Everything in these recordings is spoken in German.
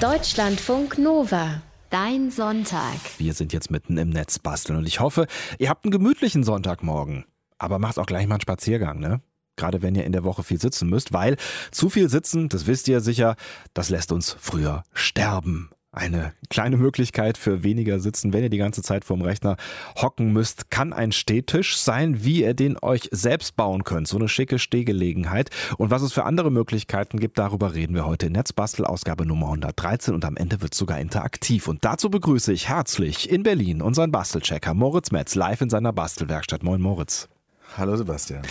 Deutschlandfunk Nova. Dein Sonntag. Wir sind jetzt mitten im Netz basteln und ich hoffe, ihr habt einen gemütlichen Sonntagmorgen. Aber macht auch gleich mal einen Spaziergang, ne? Gerade wenn ihr in der Woche viel sitzen müsst, weil zu viel sitzen, das wisst ihr sicher, das lässt uns früher sterben. Eine kleine Möglichkeit für weniger Sitzen, wenn ihr die ganze Zeit vorm Rechner hocken müsst, kann ein Stehtisch sein, wie ihr den euch selbst bauen könnt. So eine schicke Stehgelegenheit. Und was es für andere Möglichkeiten gibt, darüber reden wir heute in Netzbastel, Ausgabe Nummer 113. Und am Ende wird es sogar interaktiv. Und dazu begrüße ich herzlich in Berlin unseren Bastelchecker Moritz Metz live in seiner Bastelwerkstatt. Moin Moritz. Hallo Sebastian.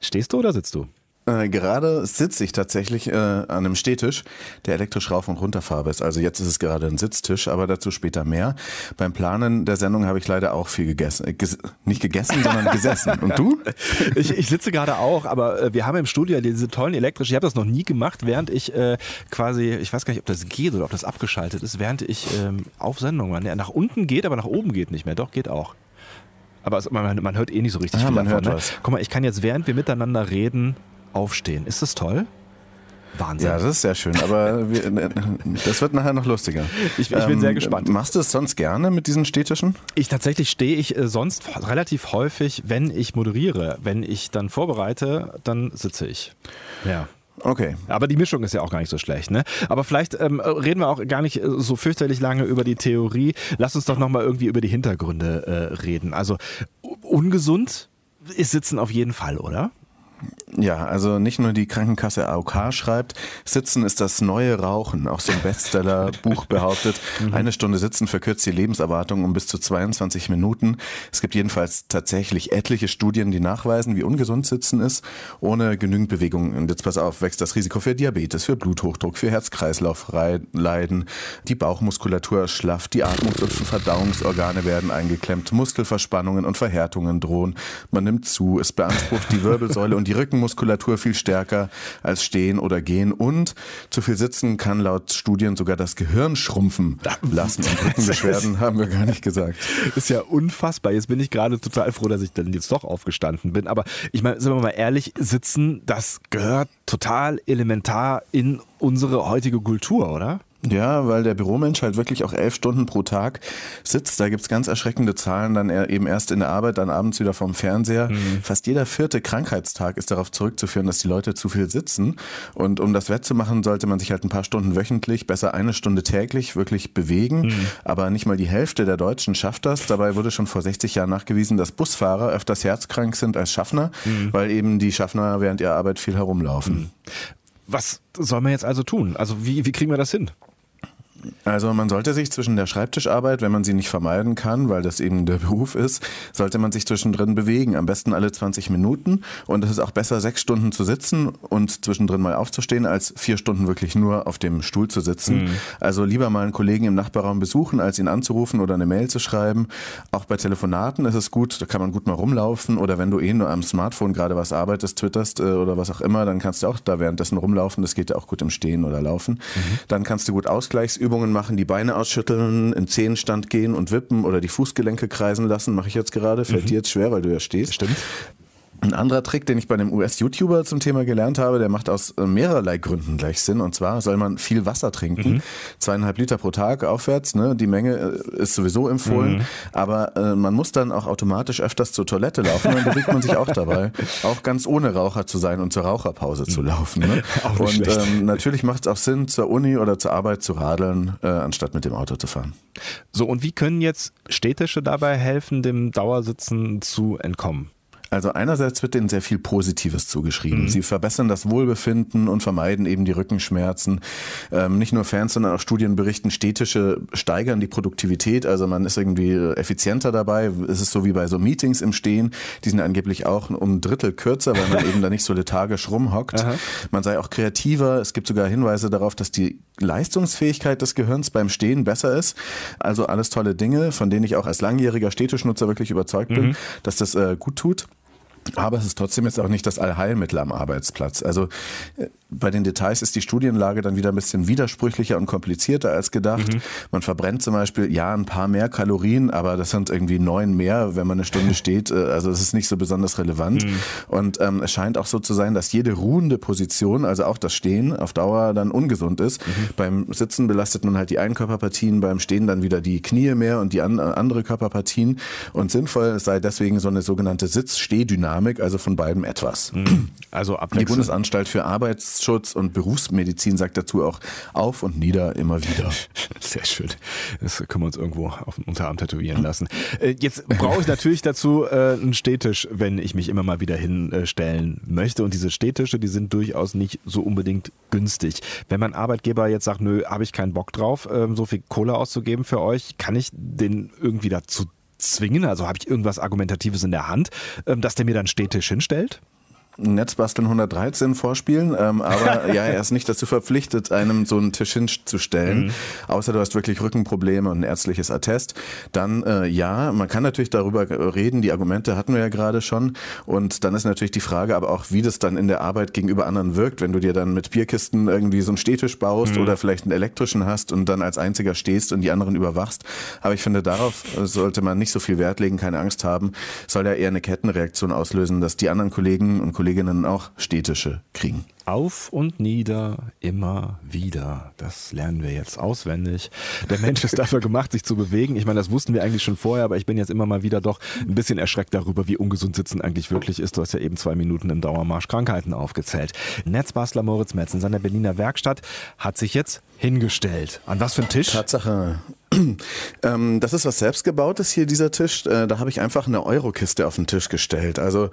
Stehst du oder sitzt du? Äh, gerade sitze ich tatsächlich äh, an einem Stehtisch, der elektrisch rauf und runter fahrbar ist. Also jetzt ist es gerade ein Sitztisch, aber dazu später mehr. Beim Planen der Sendung habe ich leider auch viel gegessen. Äh, ges nicht gegessen, sondern gesessen. Und du? Ich, ich sitze gerade auch, aber äh, wir haben im Studio diese tollen elektrischen, ich habe das noch nie gemacht, während ich äh, quasi, ich weiß gar nicht, ob das geht oder ob das abgeschaltet ist, während ich ähm, auf Sendung war. Nach unten geht, aber nach oben geht nicht mehr. Doch, geht auch. Aber es, man, man, hört eh nicht so richtig Ah, viel man davon. hört ne? was. Guck mal, ich kann jetzt, während wir miteinander reden, aufstehen. Ist das toll? Wahnsinn. Ja, das ist sehr schön, aber wir, äh, das wird nachher noch lustiger. Ich- ich bin sehr gespannt. Machst du es sonst gerne mit diesen Städtischen? Ich tatsächlich stehe ich äh, sonst relativ häufig, wenn ich moderiere. Wenn ich dann vorbereite, dann sitze ich. Ja. Okay. Aber die Mischung ist ja auch gar nicht so schlecht, ne? Aber vielleicht ähm, reden wir auch gar nicht äh, so fürchterlich lange über die Theorie. Lass uns doch nochmal irgendwie über die Hintergründe äh, reden. Also ungesund ist Sitzen auf jeden Fall, oder? Ja, also nicht nur die Krankenkasse AOK schreibt, Sitzen ist das neue Rauchen. Auch so ein Bestseller-Buch behauptet, eine Stunde Sitzen verkürzt die Lebenserwartung um bis zu 22 Minuten. Es gibt jedenfalls tatsächlich etliche Studien, die nachweisen, wie ungesund Sitzen ist, ohne genügend Bewegung. Und jetzt pass auf, wächst das Risiko für Diabetes, für Bluthochdruck, für Herz-Kreislauf-Leiden, die Bauchmuskulatur ist schlaff, die Atmungs- und Verdauungsorgane werden eingeklemmt, Muskelverspannungen und Verhärtungen drohen. Man nimmt zu, es beansprucht die Wirbelsäule und die Rückenmuskulatur viel stärker als Stehen oder Gehen und zu viel Sitzen kann laut Studien sogar das Gehirn schrumpfen lassen. Und Rückenbeschwerden haben wir gar nicht gesagt. Ist ja unfassbar. Jetzt bin ich gerade total froh, dass ich dann jetzt doch aufgestanden bin. Aber ich meine, sind wir mal ehrlich, Sitzen, das gehört total elementar in unsere heutige Kultur, oder? Ja, weil der Büromensch halt wirklich auch elf Stunden pro Tag sitzt. Da gibt's ganz erschreckende Zahlen, dann eben erst in der Arbeit, dann abends wieder vorm Fernseher. Fast jeder vierte Krankheitstag ist darauf zurückzuführen, dass die Leute zu viel sitzen. Und um das wettzumachen, sollte man sich halt ein paar Stunden wöchentlich, besser eine Stunde täglich wirklich bewegen. Aber nicht mal die Hälfte der Deutschen schafft das. Dabei wurde schon vor 60 Jahren nachgewiesen, dass Busfahrer öfters herzkrank sind als Schaffner, weil eben die Schaffner während ihrer Arbeit viel herumlaufen. Was soll man jetzt also tun? Also wie, wie kriegen wir das hin? Also man sollte sich zwischen der Schreibtischarbeit, wenn man sie nicht vermeiden kann, weil das eben der Beruf ist, sollte man sich zwischendrin bewegen. Am besten alle 20 Minuten. Und es ist auch besser, sechs Stunden zu sitzen und zwischendrin mal aufzustehen, als vier Stunden wirklich nur auf dem Stuhl zu sitzen. Also lieber mal einen Kollegen im Nachbarraum besuchen, als ihn anzurufen oder eine Mail zu schreiben. Auch bei Telefonaten ist es gut, da kann man gut mal rumlaufen. Oder wenn du eh nur am Smartphone gerade was arbeitest, twitterst äh, oder was auch immer, dann kannst du auch da währenddessen rumlaufen. Das geht ja auch gut im Stehen oder Laufen. Dann kannst du gut Ausgleichsübungen machen, die Beine ausschütteln, in Zehenstand gehen und wippen oder die Fußgelenke kreisen lassen. Mache ich jetzt gerade. Fällt dir jetzt schwer, weil du ja stehst. Stimmt. Ein anderer Trick, den ich bei einem US-YouTuber zum Thema gelernt habe, der macht aus äh, mehrerlei Gründen gleich Sinn. Und zwar soll man viel Wasser trinken. Zweieinhalb Liter pro Tag aufwärts. Ne? Die Menge äh, ist sowieso empfohlen. Aber äh, man muss dann auch automatisch öfters zur Toilette laufen. Dann bewegt man sich auch dabei. Auch ganz ohne Raucher zu sein und zur Raucherpause zu laufen. Ne? Und ähm, natürlich macht es auch Sinn, zur Uni oder zur Arbeit zu radeln, äh, anstatt mit dem Auto zu fahren. So, und wie können jetzt Städtische dabei helfen, dem Dauersitzen zu entkommen? Also einerseits wird denen sehr viel Positives zugeschrieben. Sie verbessern das Wohlbefinden und vermeiden eben die Rückenschmerzen. Ähm, nicht nur Fans, sondern auch Studien berichten, Städtische steigern die Produktivität. Also man ist irgendwie effizienter dabei. Es ist so wie bei so Meetings im Stehen. Die sind angeblich auch um ein Drittel kürzer, weil man eben da nicht so lethargisch rumhockt. Man sei auch kreativer. Es gibt sogar Hinweise darauf, dass die Leistungsfähigkeit des Gehirns beim Stehen besser ist. Also alles tolle Dinge, von denen ich auch als langjähriger Städtischnutzer wirklich überzeugt bin, dass das äh, gut tut. Aber es ist trotzdem jetzt auch nicht das Allheilmittel am Arbeitsplatz. Also äh, bei den Details ist die Studienlage dann wieder ein bisschen widersprüchlicher und komplizierter als gedacht. Mhm. Man verbrennt zum Beispiel, ja, ein paar mehr Kalorien, aber das sind irgendwie neun mehr, wenn man eine Stunde steht. Äh, also es ist nicht so besonders relevant. Mhm. Und ähm, es scheint auch so zu sein, dass jede ruhende Position, also auch das Stehen, auf Dauer dann ungesund ist. Mhm. Beim Sitzen belastet man halt die einen Körperpartien, beim Stehen dann wieder die Knie mehr und die an, andere Körperpartien. Und sinnvoll sei deswegen so eine sogenannte Sitz-Stehdynamik, also von beidem etwas. Mhm. Also Die Bundesanstalt für Arbeitsschutz und Berufsmedizin sagt dazu auch auf und nieder immer wieder. Sehr schön. Das können wir uns irgendwo auf den Unterarm tätowieren lassen. Äh, jetzt brauche ich natürlich dazu äh, einen Stehtisch, wenn ich mich immer mal wieder hinstellen möchte. Und diese Stehtische, die sind durchaus nicht so unbedingt günstig. Wenn mein Arbeitgeber jetzt sagt, nö, habe ich keinen Bock drauf, ähm, so viel Kohle auszugeben für euch, kann ich den irgendwie dazu zwingen? Also habe ich irgendwas Argumentatives in der Hand, ähm, dass der mir dann Stehtisch hinstellt? Netzbasteln 113 vorspielen, ähm, aber ja, er ist nicht dazu verpflichtet, einem so einen Tisch hinzustellen, mhm. außer du hast wirklich Rückenprobleme und ein ärztliches Attest. Dann äh, ja, man kann natürlich darüber reden, die Argumente hatten wir ja gerade schon und dann ist natürlich die Frage aber auch, wie das dann in der Arbeit gegenüber anderen wirkt, wenn du dir dann mit Bierkisten irgendwie so einen Stehtisch baust mhm. oder vielleicht einen elektrischen hast und dann als einziger stehst und die anderen überwachst. Aber ich finde, darauf sollte man nicht so viel Wert legen, keine Angst haben, soll ja eher eine Kettenreaktion auslösen, dass die anderen Kollegen und Kollegen Kolleginnen auch städtische kriegen. Auf und nieder, immer wieder. Das lernen wir jetzt auswendig. Der Mensch ist dafür gemacht, sich zu bewegen. Ich meine, das wussten wir eigentlich schon vorher, aber ich bin jetzt immer mal wieder doch ein bisschen erschreckt darüber, wie ungesund Sitzen eigentlich wirklich ist. Du hast ja eben zwei Minuten im Dauermarsch Krankheiten aufgezählt. Netzbastler Moritz Metz in seiner Berliner Werkstatt hat sich jetzt hingestellt. An was für ein Tisch? Tatsache. Ähm, das ist was selbstgebautes hier, dieser Tisch. Äh, da habe ich einfach eine Eurokiste auf den Tisch gestellt. Also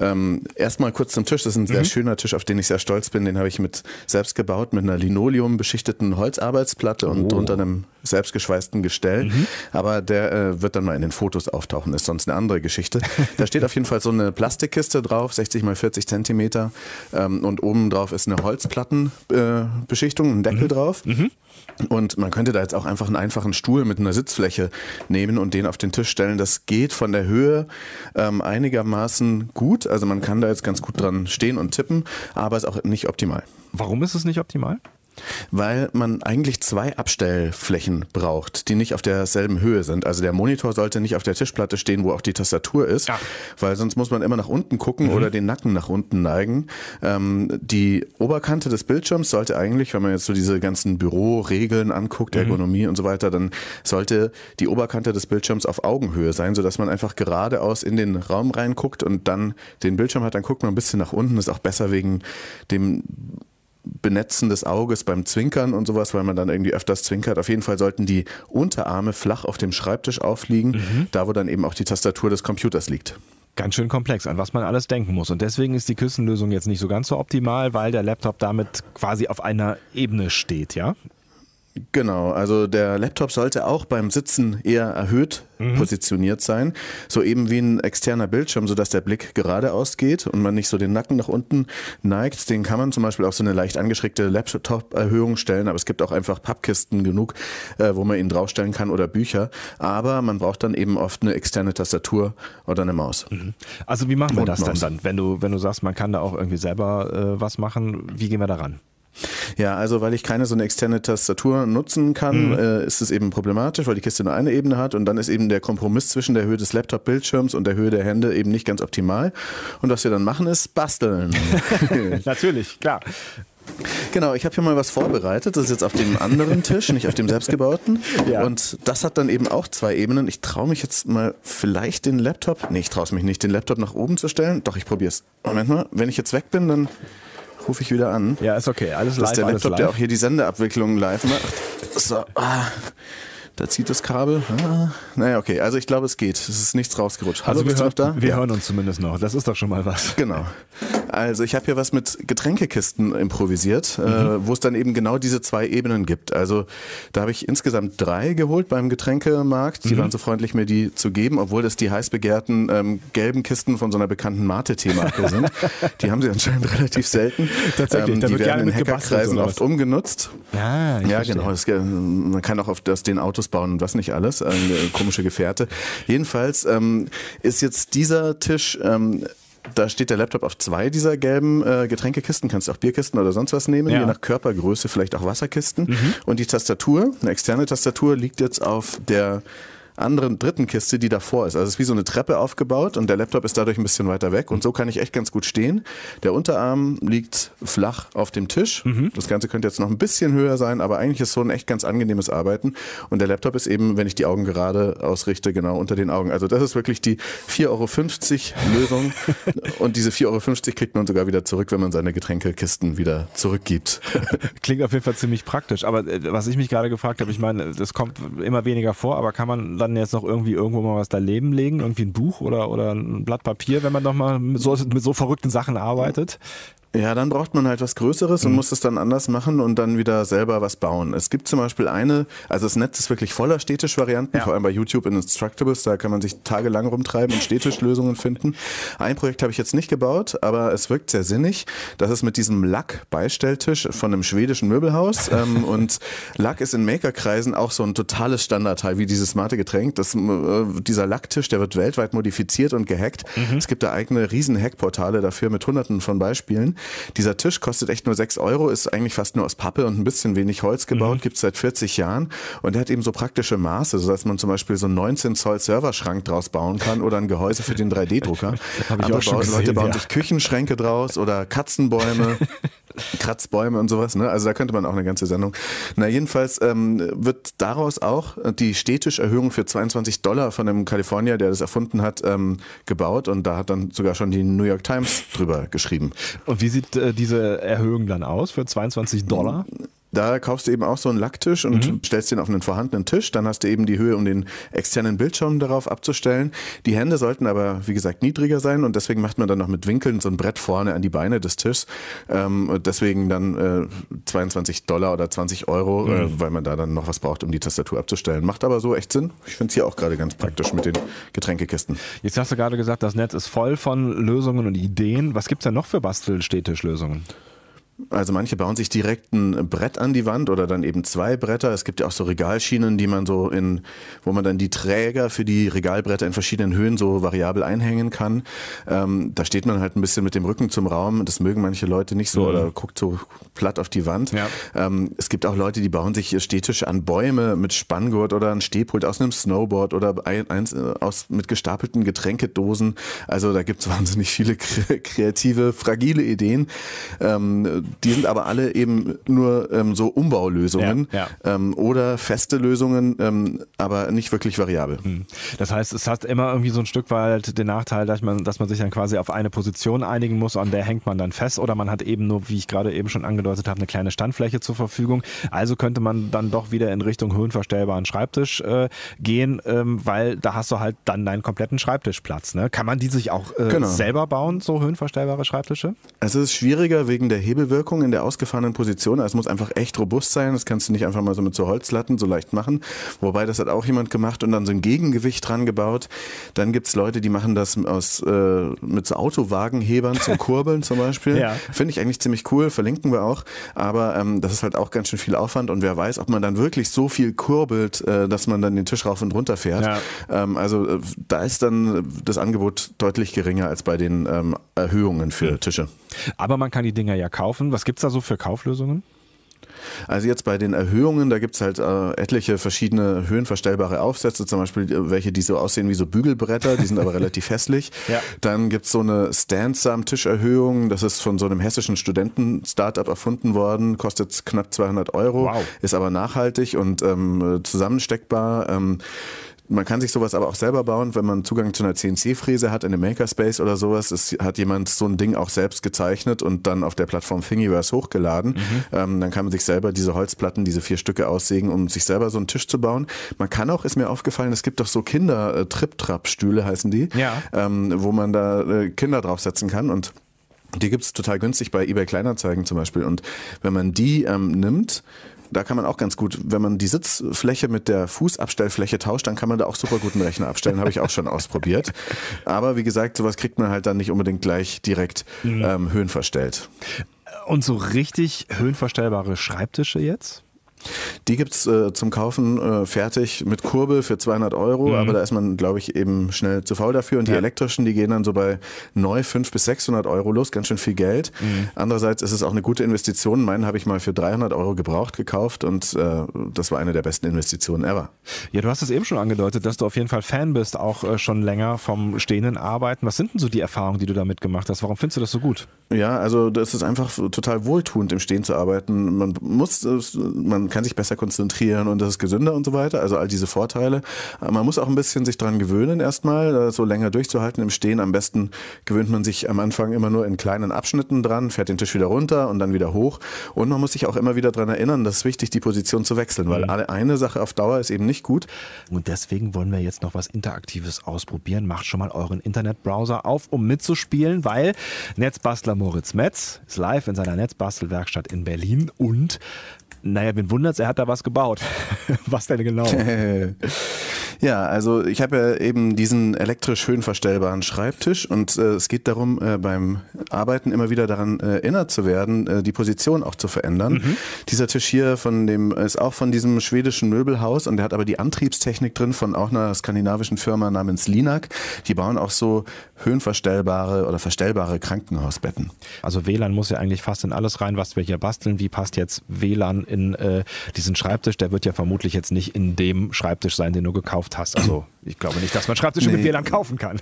ähm, erstmal kurz zum Tisch. Das ist ein sehr mhm. schöner Tisch, auf den ich sehr stolz bin. Den habe ich mit selbst gebaut, mit einer Linoleum beschichteten Holzarbeitsplatte und oh. drunter einem selbstgeschweißten Gestell. Mhm. Aber der äh, wird dann mal in den Fotos auftauchen, ist sonst eine andere Geschichte. da steht auf jeden Fall so eine Plastikkiste drauf, 60 mal 40 Zentimeter. Ähm, und oben drauf ist eine Holzplattenbeschichtung, äh, ein Deckel mhm. drauf. Mhm. Und man könnte da jetzt auch einfach einen einfachen Stuhl mit einer Sitzfläche nehmen und den auf den Tisch stellen. Das geht von der Höhe ähm, einigermaßen gut. Also man kann da jetzt ganz gut dran stehen und tippen, aber ist auch nicht optimal. Warum ist es nicht optimal? Weil man eigentlich zwei Abstellflächen braucht, die nicht auf derselben Höhe sind. Also der Monitor sollte nicht auf der Tischplatte stehen, wo auch die Tastatur ist, Ach. weil sonst muss man immer nach unten gucken mhm. oder den Nacken nach unten neigen. Ähm, die Oberkante des Bildschirms sollte eigentlich, wenn man jetzt so diese ganzen Büroregeln anguckt, mhm. Ergonomie und so weiter, dann sollte die Oberkante des Bildschirms auf Augenhöhe sein, sodass man einfach geradeaus in den Raum reinguckt und dann den Bildschirm hat, dann guckt man ein bisschen nach unten. Ist auch besser wegen dem Benetzen des Auges beim Zwinkern und sowas, weil man dann irgendwie öfters zwinkert. Auf jeden Fall sollten die Unterarme flach auf dem Schreibtisch aufliegen, mhm. da wo dann eben auch die Tastatur des Computers liegt. Ganz schön komplex, an was man alles denken muss. Und deswegen ist die Küstenlösung jetzt nicht so ganz so optimal, weil der Laptop damit quasi auf einer Ebene steht, ja? Genau, also der Laptop sollte auch beim Sitzen eher erhöht mhm. positioniert sein, so eben wie ein externer Bildschirm, sodass der Blick geradeaus geht und man nicht so den Nacken nach unten neigt. Den kann man zum Beispiel auf so eine leicht angeschrägte Laptop-Erhöhung stellen, aber es gibt auch einfach Pappkisten genug, äh, wo man ihn draufstellen kann oder Bücher. Aber man braucht dann eben oft eine externe Tastatur oder eine Maus. Mhm. Also wie machen wir das denn dann, wenn du, wenn du sagst, man kann da auch irgendwie selber äh, was machen? Wie gehen wir daran? Ja, also weil ich keine so eine externe Tastatur nutzen kann, mhm. äh, ist es eben problematisch, weil die Kiste nur eine Ebene hat und dann ist eben der Kompromiss zwischen der Höhe des Laptop-Bildschirms und der Höhe der Hände eben nicht ganz optimal. Und was wir dann machen, ist basteln. Natürlich, klar. Genau, ich habe hier mal was vorbereitet. Das ist jetzt auf dem anderen Tisch, nicht auf dem selbstgebauten. Ja. Und das hat dann eben auch zwei Ebenen. Ich traue mich jetzt mal vielleicht den Laptop, nee, ich traue es mich nicht, den Laptop nach oben zu stellen. Doch, ich probiere es. Moment mal, wenn ich jetzt weg bin, dann rufe ich wieder an. Ja, ist okay. Alles live. Das ist der Laptop, der auch hier die Sendeabwicklung live macht. So. Ah. Da zieht das Kabel. Ah, naja, okay. Also ich glaube, es geht. Es ist nichts rausgerutscht. Hallo, also du noch da? Wir ja. hören uns zumindest noch. Das ist doch schon mal was. Genau. Also ich habe hier was mit Getränkekisten improvisiert, äh, mhm. äh, wo es dann eben genau diese zwei Ebenen gibt. Also da habe ich insgesamt drei geholt beim Getränkemarkt. Die mhm. waren so freundlich, mir die zu geben, obwohl das die heiß begehrten ähm, gelben Kisten von so einer bekannten Mate-Themake sind. die haben sie anscheinend relativ selten. Tatsächlich. Ähm, die werden in Hackerkreisen oft umgenutzt. Ja, ja verstehe. genau. Das, man kann auch auf das, den Autos bauen und was nicht alles. Eine komische Gefährte. Jedenfalls ähm, ist jetzt dieser Tisch ähm, da steht der Laptop auf zwei dieser gelben äh, Getränkekisten. Kannst du auch Bierkisten oder sonst was nehmen, Ja. je nach Körpergröße vielleicht auch Wasserkisten. Und die Tastatur, eine externe Tastatur, liegt jetzt auf der anderen dritten Kiste, die davor ist. Also es ist wie so eine Treppe aufgebaut und der Laptop ist dadurch ein bisschen weiter weg und so kann ich echt ganz gut stehen. Der Unterarm liegt flach auf dem Tisch. Das Ganze könnte jetzt noch ein bisschen höher sein, aber eigentlich ist so ein echt ganz angenehmes Arbeiten und der Laptop ist eben, wenn ich die Augen gerade ausrichte, genau unter den Augen. Also das ist wirklich die 4,50 Euro Lösung und diese 4,50 Euro kriegt man sogar wieder zurück, wenn man seine Getränkekisten wieder zurückgibt. Klingt auf jeden Fall ziemlich praktisch. Aber äh, was ich mich gerade gefragt habe, ich meine, das kommt immer weniger vor, aber kann man dann jetzt noch irgendwie irgendwo mal was daneben legen? Irgendwie ein Buch oder, oder ein Blatt Papier, wenn man noch mal mit so, mit so verrückten Sachen arbeitet? Ja, dann braucht man halt was Größeres und muss es dann anders machen und dann wieder selber was bauen. Es gibt zum Beispiel eine, also das Netz ist wirklich voller Städtisch-Varianten, Ja. vor allem bei YouTube in Instructables, da kann man sich tagelang rumtreiben und Städtischlösungen finden. Ein Projekt habe ich jetzt nicht gebaut, aber es wirkt sehr sinnig. Das ist mit diesem Lack-Beistelltisch von einem schwedischen Möbelhaus ähm, und Lack ist in Makerkreisen auch so ein totales Standardteil, wie dieses smarte Getränk. Das, äh, dieser Lacktisch, der wird weltweit modifiziert und gehackt. Es gibt da eigene riesen Hackportale dafür mit hunderten von Beispielen. Dieser Tisch kostet echt nur 6 Euro, ist eigentlich fast nur aus Pappe und ein bisschen wenig Holz gebaut, gibt's seit 40 Jahren und der hat eben so praktische Maße, sodass man zum Beispiel so einen 19 Zoll Serverschrank draus bauen kann oder ein Gehäuse für den 3D-Drucker. Hab ich Andere auch schon Bau- gesehen, Leute bauen ja. sich Küchenschränke draus oder Katzenbäume. Kratzbäume und sowas, ne? Also da könnte man auch eine ganze Sendung. Na, jedenfalls ähm, wird daraus auch die Städtischerhöhung für 22 Dollar von einem Kalifornier, der das erfunden hat, ähm, gebaut und da hat dann sogar schon die New York Times drüber geschrieben. Und wie sieht äh, diese Erhöhung dann aus für 22 Dollar? Da kaufst du eben auch so einen Lacktisch und stellst den auf einen vorhandenen Tisch. Dann hast du eben die Höhe, um den externen Bildschirm darauf abzustellen. Die Hände sollten aber, wie gesagt, niedriger sein und deswegen macht man dann noch mit Winkeln so ein Brett vorne an die Beine des Tisches. Ähm, deswegen dann äh, 22 Dollar oder 20 Euro, äh, weil man da dann noch was braucht, um die Tastatur abzustellen. Macht aber so echt Sinn. Ich finde es hier auch gerade ganz praktisch mit den Getränkekisten. Jetzt hast du gerade gesagt, das Netz ist voll von Lösungen und Ideen. Was gibt's denn noch für Bastelstädtischlösungen? Also manche bauen sich direkt ein Brett an die Wand oder dann eben zwei Bretter. Es gibt ja auch so Regalschienen, die man so in, wo man dann die Träger für die Regalbretter in verschiedenen Höhen so variabel einhängen kann. Ähm, da steht man halt ein bisschen mit dem Rücken zum Raum. Das mögen manche Leute nicht so oder guckt so platt auf die Wand. Ja. Ähm, es gibt auch Leute, die bauen sich Städtische an Bäume mit Spanngurt oder ein Stehpult aus einem Snowboard oder ein- eins äh, aus, mit gestapelten Getränkedosen. Also da gibt's wahnsinnig viele kre- kreative, fragile Ideen. Ähm, die sind aber alle eben nur ähm, so Umbaulösungen Ja, Ähm, oder feste Lösungen, ähm, aber nicht wirklich variabel. Das heißt, es hat immer irgendwie so ein Stück weit den Nachteil, dass man, dass man sich dann quasi auf eine Position einigen muss, an der hängt man dann fest oder man hat eben nur, wie ich gerade eben schon angedeutet habe, eine kleine Standfläche zur Verfügung. Also könnte man dann doch wieder in Richtung höhenverstellbaren Schreibtisch äh, gehen, ähm, weil da hast du halt dann deinen kompletten Schreibtischplatz. Ne? Kann man die sich auch äh, Genau. selber bauen, so höhenverstellbare Schreibtische? Es ist schwieriger wegen der Hebelwirkung in der ausgefahrenen Position. Also Es muss einfach echt robust sein. Das kannst du nicht einfach mal so mit so Holzlatten so leicht machen. Wobei das hat auch jemand gemacht und dann so ein Gegengewicht dran gebaut. Dann gibt's Leute, die machen das aus äh, mit so Autowagenhebern zum Kurbeln zum Beispiel. Ja. Finde ich eigentlich ziemlich cool, verlinken wir auch. Aber ähm, das ist halt auch ganz schön viel Aufwand und wer weiß, ob man dann wirklich so viel kurbelt, äh, dass man dann den Tisch rauf und runter fährt. Ja. Ähm, also äh, da ist dann das Angebot deutlich geringer als bei den ähm, Erhöhungen für Tische. Aber man kann die Dinger ja kaufen. Was gibt's da so für Kauflösungen? Also jetzt bei den Erhöhungen, da gibt's halt äh, etliche verschiedene höhenverstellbare Aufsätze, zum Beispiel äh, welche, die so aussehen wie so Bügelbretter, die sind aber relativ hässlich. Ja. Dann gibt's so eine Stand-Sam-Tischerhöhung, das ist von so einem hessischen Studenten-Startup erfunden worden, kostet knapp 200 Euro, Wow. ist aber nachhaltig und ähm, zusammensteckbar. Ähm, man kann sich sowas aber auch selber bauen, wenn man Zugang zu einer CNC-Fräse hat in einem Makerspace oder sowas. Es hat jemand so ein Ding auch selbst gezeichnet und dann auf der Plattform Thingiverse hochgeladen. Ähm, dann kann man sich selber diese Holzplatten, diese vier Stücke aussägen, um sich selber so einen Tisch zu bauen. Man kann auch, ist mir aufgefallen, es gibt doch so Kinder-Trip-Trap-Stühle heißen die, Ja. ähm, wo man da äh, Kinder draufsetzen kann und die gibt's total günstig bei eBay Kleinanzeigen zum Beispiel. Und wenn man die ähm, nimmt, da kann man auch ganz gut, wenn man die Sitzfläche mit der Fußabstellfläche tauscht, dann kann man da auch super guten Rechner abstellen, habe ich auch schon ausprobiert. Aber wie gesagt, sowas kriegt man halt dann nicht unbedingt gleich direkt ähm, höhenverstellt. Und so richtig höhenverstellbare Schreibtische jetzt? Die gibt's äh, zum Kaufen äh, fertig mit Kurbel für 200 Euro, mhm. aber da ist man, glaube ich, eben schnell zu faul dafür. Und die ja. elektrischen, die gehen dann so bei neu 500 bis 600 Euro los, ganz schön viel Geld. Mhm. Andererseits ist es auch eine gute Investition. Meinen habe ich mal für 300 Euro gebraucht gekauft und äh, das war eine der besten Investitionen ever. Ja, du hast es eben schon angedeutet, dass du auf jeden Fall Fan bist, auch äh, schon länger vom stehenden Arbeiten. Was sind denn so die Erfahrungen, die du damit gemacht hast? Warum findest du das so gut? Ja, also das ist einfach total wohltuend, im Stehen zu arbeiten. Man muss, man kann sich besser konzentrieren und das ist gesünder und so weiter. Also all diese Vorteile. Man muss auch ein bisschen sich dran gewöhnen erstmal, so länger durchzuhalten im Stehen. Am besten gewöhnt man sich am Anfang immer nur in kleinen Abschnitten dran, fährt den Tisch wieder runter und dann wieder hoch. Und man muss sich auch immer wieder dran erinnern, das ist wichtig, die Position zu wechseln, weil mhm. eine Sache auf Dauer ist eben nicht gut. Und deswegen wollen wir jetzt noch was Interaktives ausprobieren. Macht schon mal euren Internetbrowser auf, um mitzuspielen, weil Netzbastler Moritz Metz ist live in seiner Netzbastelwerkstatt in Berlin und naja, wen wundert's, er hat da was gebaut. was denn genau? Ja, also ich habe ja eben diesen elektrisch höhenverstellbaren Schreibtisch und äh, es geht darum, äh, beim Arbeiten immer wieder daran äh, erinnert zu werden, äh, die Position auch zu verändern. Mhm. Dieser Tisch hier von dem ist auch von diesem schwedischen Möbelhaus und der hat aber die Antriebstechnik drin von auch einer skandinavischen Firma namens Linak. Die bauen auch so höhenverstellbare oder verstellbare Krankenhausbetten. Also WLAN muss ja eigentlich fast in alles rein, was wir hier basteln. Wie passt jetzt WLAN in äh, diesen Schreibtisch? Der wird ja vermutlich jetzt nicht in dem Schreibtisch sein, den du gekauft hast. Also ich glaube nicht, dass man Schreibtische nee. mit WLAN kaufen kann.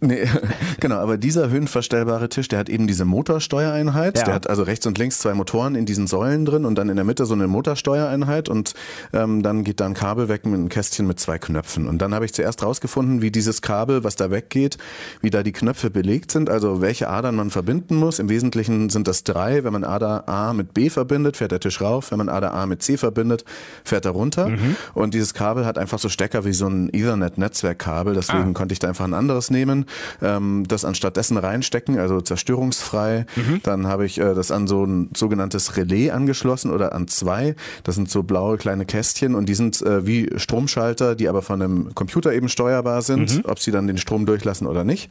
Nee, genau, aber dieser höhenverstellbare Tisch, der hat eben diese Motorsteuereinheit. Ja. Der hat also rechts und links zwei Motoren in diesen Säulen drin und dann in der Mitte so eine Motorsteuereinheit und ähm, dann geht da ein Kabel weg mit einem Kästchen mit zwei Knöpfen. Und dann habe ich zuerst rausgefunden, wie dieses Kabel, was da weggeht, wie da die Knöpfe belegt sind, also welche Adern man verbinden muss. Im Wesentlichen sind das drei. Wenn man Ader A mit B verbindet, fährt der Tisch rauf. Wenn man Ader A mit C verbindet, fährt er runter. Mhm. Und dieses Kabel hat einfach so Stecker wie so ein Ethernet-Netzwerkkabel. Deswegen ah. konnte ich da einfach ein anderes nehmen ähm, das anstatt dessen reinstecken, also zerstörungsfrei. Mhm. Dann habe ich äh, das an so ein sogenanntes Relais angeschlossen oder an zwei. Das sind so blaue kleine Kästchen und die sind äh, wie Stromschalter, die aber von einem Computer eben steuerbar sind, mhm. ob sie dann den Strom durchlassen oder nicht.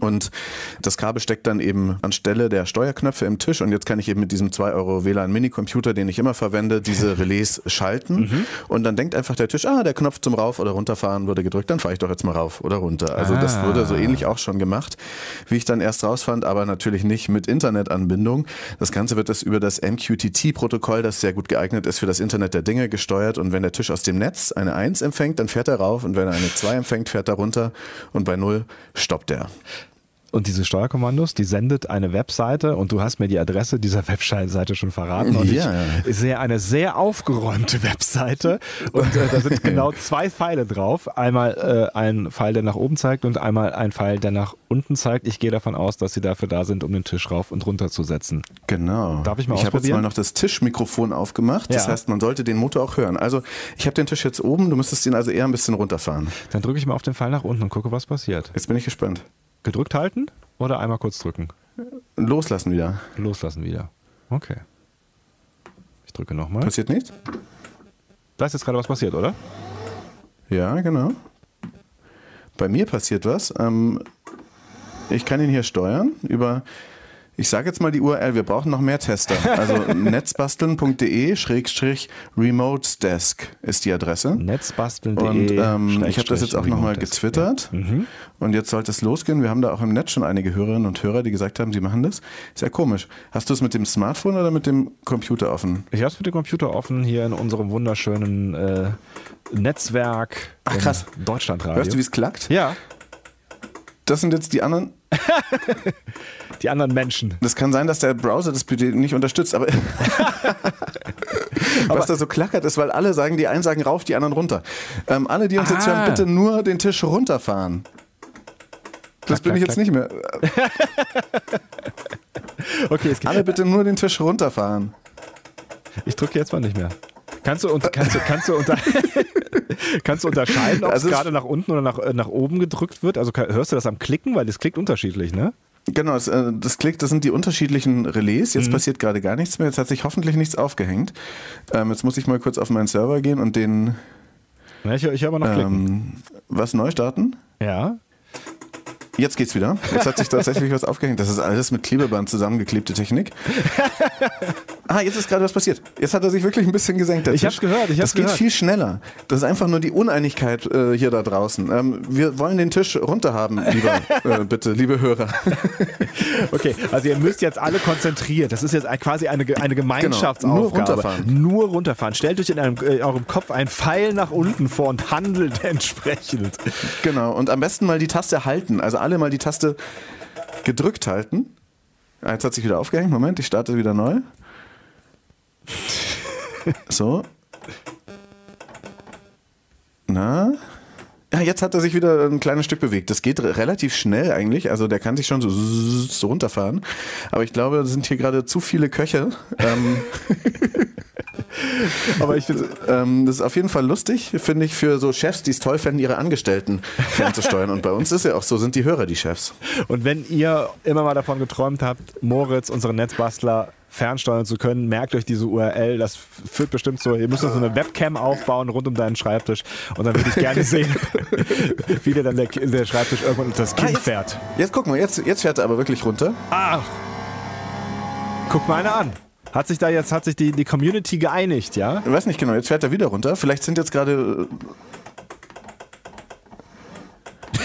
Und das Kabel steckt dann eben anstelle der Steuerknöpfe im Tisch und jetzt kann ich eben mit diesem 2 Euro WLAN Mini-Computer, den ich immer verwende, diese Relais schalten mhm. und dann denkt einfach der Tisch, ah, der Knopf zum Rauf- oder Runterfahren wurde gedrückt, dann fahre ich doch jetzt mal rauf oder runter. Also ah. das wurde so ähnlich auch schon gemacht, wie ich dann erst rausfand, aber natürlich nicht mit Internetanbindung. Das Ganze wird das über das MQTT-Protokoll, das sehr gut geeignet ist für das Internet der Dinge, gesteuert und wenn der Tisch aus dem Netz eine 1 empfängt, dann fährt er rauf und wenn er eine 2 empfängt, fährt er runter und bei 0 stoppt er. Und diese Steuerkommandos, die sendet eine Webseite und du hast mir die Adresse dieser Webseite schon verraten. Und ja, ich sehe eine sehr aufgeräumte Webseite und äh, da sind genau zwei Pfeile drauf. Einmal äh, ein Pfeil, der nach oben zeigt und einmal ein Pfeil, der nach unten zeigt. Ich gehe davon aus, dass sie dafür da sind, um den Tisch rauf und runter zu setzen. Genau. Darf ich mal Ich habe jetzt mal noch das Tischmikrofon aufgemacht. Das ja. heißt, man sollte den Motor auch hören. Also ich habe den Tisch jetzt oben, du müsstest ihn also eher ein bisschen runterfahren. Dann drücke ich mal auf den Pfeil nach unten und gucke, was passiert. Jetzt bin ich gespannt. Gedrückt halten oder einmal kurz drücken? Loslassen wieder. Loslassen wieder. Okay. Ich drücke nochmal. Passiert nichts? Da ist jetzt gerade was passiert, oder? Ja, genau. Bei mir passiert was. Ähm, ich kann ihn hier steuern über ich sage jetzt mal die URL, wir brauchen noch mehr Tester. Also netzbasteln.de schrägstrich remote desk ist die Adresse. Netzbasteln.de Und ähm, ich habe das jetzt auch nochmal getwittert. Ja. Mhm. Und jetzt sollte es losgehen. Wir haben da auch im Netz schon einige Hörerinnen und Hörer, die gesagt haben, sie machen das. Ist ja komisch. Hast du es mit dem Smartphone oder mit dem Computer offen? Ich habe es mit dem Computer offen hier in unserem wunderschönen äh, Netzwerk Ach, krass. Deutschlandradio. Hörst du, wie es klackt? Ja. Das sind jetzt die anderen die anderen Menschen. Das kann sein, dass der Browser das nicht unterstützt, aber, aber was da so klackert ist, weil alle sagen, die einen sagen rauf, die anderen runter. Ähm, alle, die uns ah. jetzt hören, bitte nur den Tisch runterfahren. Das klack, bin ich klack, jetzt klack. nicht mehr. okay, es geht. Alle bitte nur den Tisch runterfahren. Ich drücke jetzt mal nicht mehr. Kannst du, kannst du, kannst du, unter, kannst du unterscheiden, ob also es gerade nach unten oder nach, äh, nach oben gedrückt wird? Also hörst du das am Klicken? Weil das klickt unterschiedlich, ne? Genau, das, äh, das klickt, das sind die unterschiedlichen Relais. Jetzt mhm. passiert gerade gar nichts mehr. Jetzt hat sich hoffentlich nichts aufgehängt. Ähm, jetzt muss ich mal kurz auf meinen Server gehen und den. Ja, ich, ich mal noch klicken. Ähm, was neu starten? Ja. Jetzt geht's wieder. Jetzt hat sich tatsächlich was aufgehängt. Das ist alles mit Klebeband zusammengeklebte Technik. Ah, jetzt ist gerade was passiert. Jetzt hat er sich wirklich ein bisschen gesenkt. Ich hab's gehört, ich hab's Das geht gehört. viel schneller. Das ist einfach nur die Uneinigkeit äh, hier da draußen. Ähm, wir wollen den Tisch runterhaben, lieber, äh, bitte, liebe Hörer. Okay, also ihr müsst jetzt alle konzentriert. Das ist jetzt quasi eine, eine Gemeinschaftsaufgabe. Nur runterfahren. Nur runterfahren. Stellt euch in einem, äh, eurem Kopf einen Pfeil nach unten vor und handelt entsprechend. Genau. Und am besten mal die Taste halten. Also alle mal die Taste gedrückt halten. Ah, Jetzt hat sich wieder aufgehängt. Moment, ich starte wieder neu. So. Na? Jetzt hat er sich wieder ein kleines Stück bewegt. Das geht re- relativ schnell eigentlich. Also der kann sich schon so, so runterfahren. Aber ich glaube, es sind hier gerade zu viele Köche. Ähm, Aber ich finde, ähm, das ist auf jeden Fall lustig, finde ich, für so Chefs, die es toll fänden, ihre Angestellten fernzusteuern. Und bei uns ist ja auch so, sind die Hörer die Chefs. und wenn ihr immer mal davon geträumt habt, Moritz, unseren Netzbastler, fernsteuern zu können, merkt euch diese URL. Das führt bestimmt so, ihr müsst so eine Webcam aufbauen rund um deinen Schreibtisch. Und dann würde ich gerne sehen, wie dir dann der, der Schreibtisch irgendwann unter das Kinn Ah, jetzt- fährt. Jetzt guck mal, jetzt, jetzt fährt er aber wirklich runter. Ach, guck mal einer an. Hat sich da jetzt, hat sich die, die Community geeinigt, ja? Ich weiß nicht genau, jetzt fährt er wieder runter. Vielleicht sind jetzt gerade.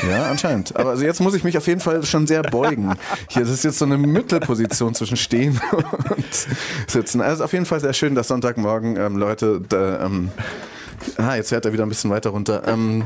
Ja, anscheinend. Aber also jetzt muss ich mich auf jeden Fall schon sehr beugen. Hier, das ist jetzt so eine Mittelposition zwischen Stehen und Sitzen. Also auf jeden Fall sehr schön, dass Sonntagmorgen ähm, Leute. Da, ähm, ah, jetzt fährt er wieder ein bisschen weiter runter. Ähm,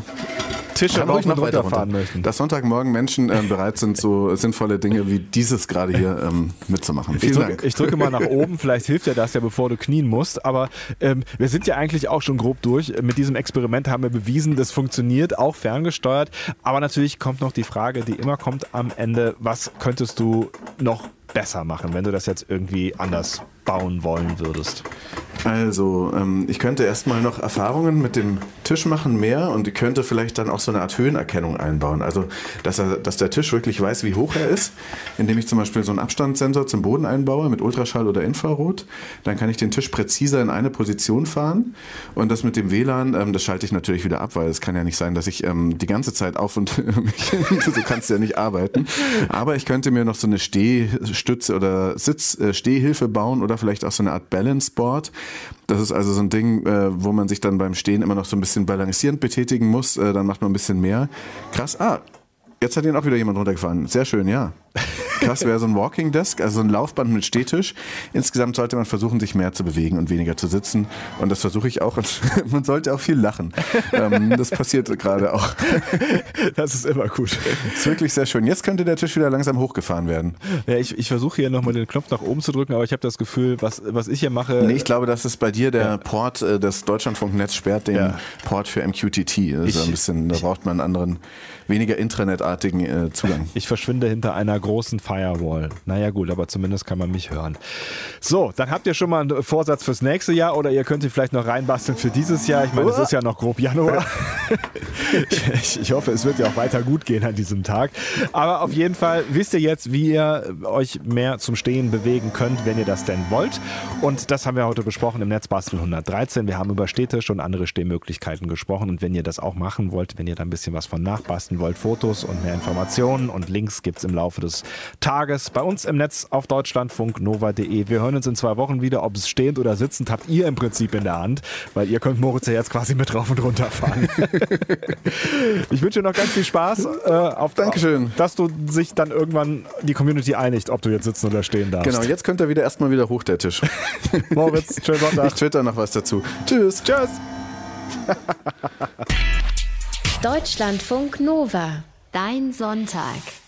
Tische kann rauf und noch weiter runterfahren runter. möchten. Dass Sonntagmorgen Menschen ähm, bereit sind, so sinnvolle Dinge wie dieses gerade hier ähm, mitzumachen. Ich Vielen drücke, Dank. ich drücke mal nach oben, vielleicht hilft dir das ja, bevor du knien musst. Aber ähm, wir sind ja eigentlich auch schon grob durch. Mit diesem Experiment haben wir bewiesen, das funktioniert, auch ferngesteuert. Aber natürlich kommt noch die Frage, die immer kommt am Ende, was könntest du noch besser machen, wenn du das jetzt irgendwie anders bauen wollen würdest? Also, ähm, ich könnte erstmal noch Erfahrungen mit dem Tisch machen, mehr und ich könnte vielleicht dann auch so eine Art Höhenerkennung einbauen. Also, dass, er, dass der Tisch wirklich weiß, wie hoch er ist, indem ich zum Beispiel so einen Abstandssensor zum Boden einbaue mit Ultraschall oder Infrarot. Dann kann ich den Tisch präziser in eine Position fahren und das mit dem WLAN, ähm, das schalte ich natürlich wieder ab, weil es kann ja nicht sein, dass ich ähm, die ganze Zeit auf und so kannst du ja nicht arbeiten. Aber ich könnte mir noch so eine Stehstütze oder Sitz, äh, Stehhilfe bauen oder vielleicht auch so eine Art Balance Board. Das ist also so ein Ding, äh, wo man sich dann beim Stehen immer noch so ein bisschen balancierend betätigen muss. Äh, dann macht man ein bisschen mehr. Krass. Ah, jetzt hat ihn auch wieder jemand runtergefahren. Sehr schön, ja. Krass wäre so ein Walking Desk, also ein Laufband mit Stehtisch. Insgesamt sollte man versuchen, sich mehr zu bewegen und weniger zu sitzen. Und das versuche ich auch. Und man sollte auch viel lachen. Ähm, das passiert gerade auch. Das ist immer gut. Ist wirklich sehr schön. Jetzt könnte der Tisch wieder langsam hochgefahren werden. Ja, ich, ich versuche hier nochmal den Knopf nach oben zu drücken, aber ich habe das Gefühl, was, was ich hier mache. Nee, ich glaube, das ist bei dir der Port, äh, das Deutschlandfunknetz sperrt den Ja. Port für MQTT. Das ist Ich- ein bisschen, da braucht man einen anderen, weniger intranetartigen äh, Zugang. Ich verschwinde hinter einer großen Firewall. Naja gut, aber zumindest kann man mich hören. So, dann habt ihr schon mal einen Vorsatz fürs nächste Jahr oder ihr könnt ihn vielleicht noch reinbasteln für dieses Jahr. Ich meine, es ist ja noch grob Januar. ich, ich hoffe, es wird ja auch weiter gut gehen an diesem Tag. Aber auf jeden Fall wisst ihr jetzt, wie ihr euch mehr zum Stehen bewegen könnt, wenn ihr das denn wollt. Und das haben wir heute besprochen im Netzbastel 113. Wir haben über Städtische und andere Stehmöglichkeiten gesprochen. Und wenn ihr das auch machen wollt, wenn ihr da ein bisschen was von nachbasteln wollt, Fotos und mehr Informationen und Links gibt es im Laufe des Tages bei uns im Netz auf deutschlandfunknova.de. Wir hören uns in zwei Wochen wieder, ob es stehend oder sitzend, habt ihr im Prinzip in der Hand, weil ihr könnt Moritz ja jetzt quasi mit rauf und runter fahren. ich wünsche dir noch ganz viel Spaß. Äh, auf, Dankeschön. Dass du sich dann irgendwann die Community einigt, ob du jetzt sitzen oder stehen darfst. Genau, jetzt könnte er wieder erstmal wieder hoch, der Tisch. Moritz, schönen Sonntag. Ich twitter noch was dazu. Tschüss. Tschüss. Deutschlandfunk Nova. Dein Sonntag.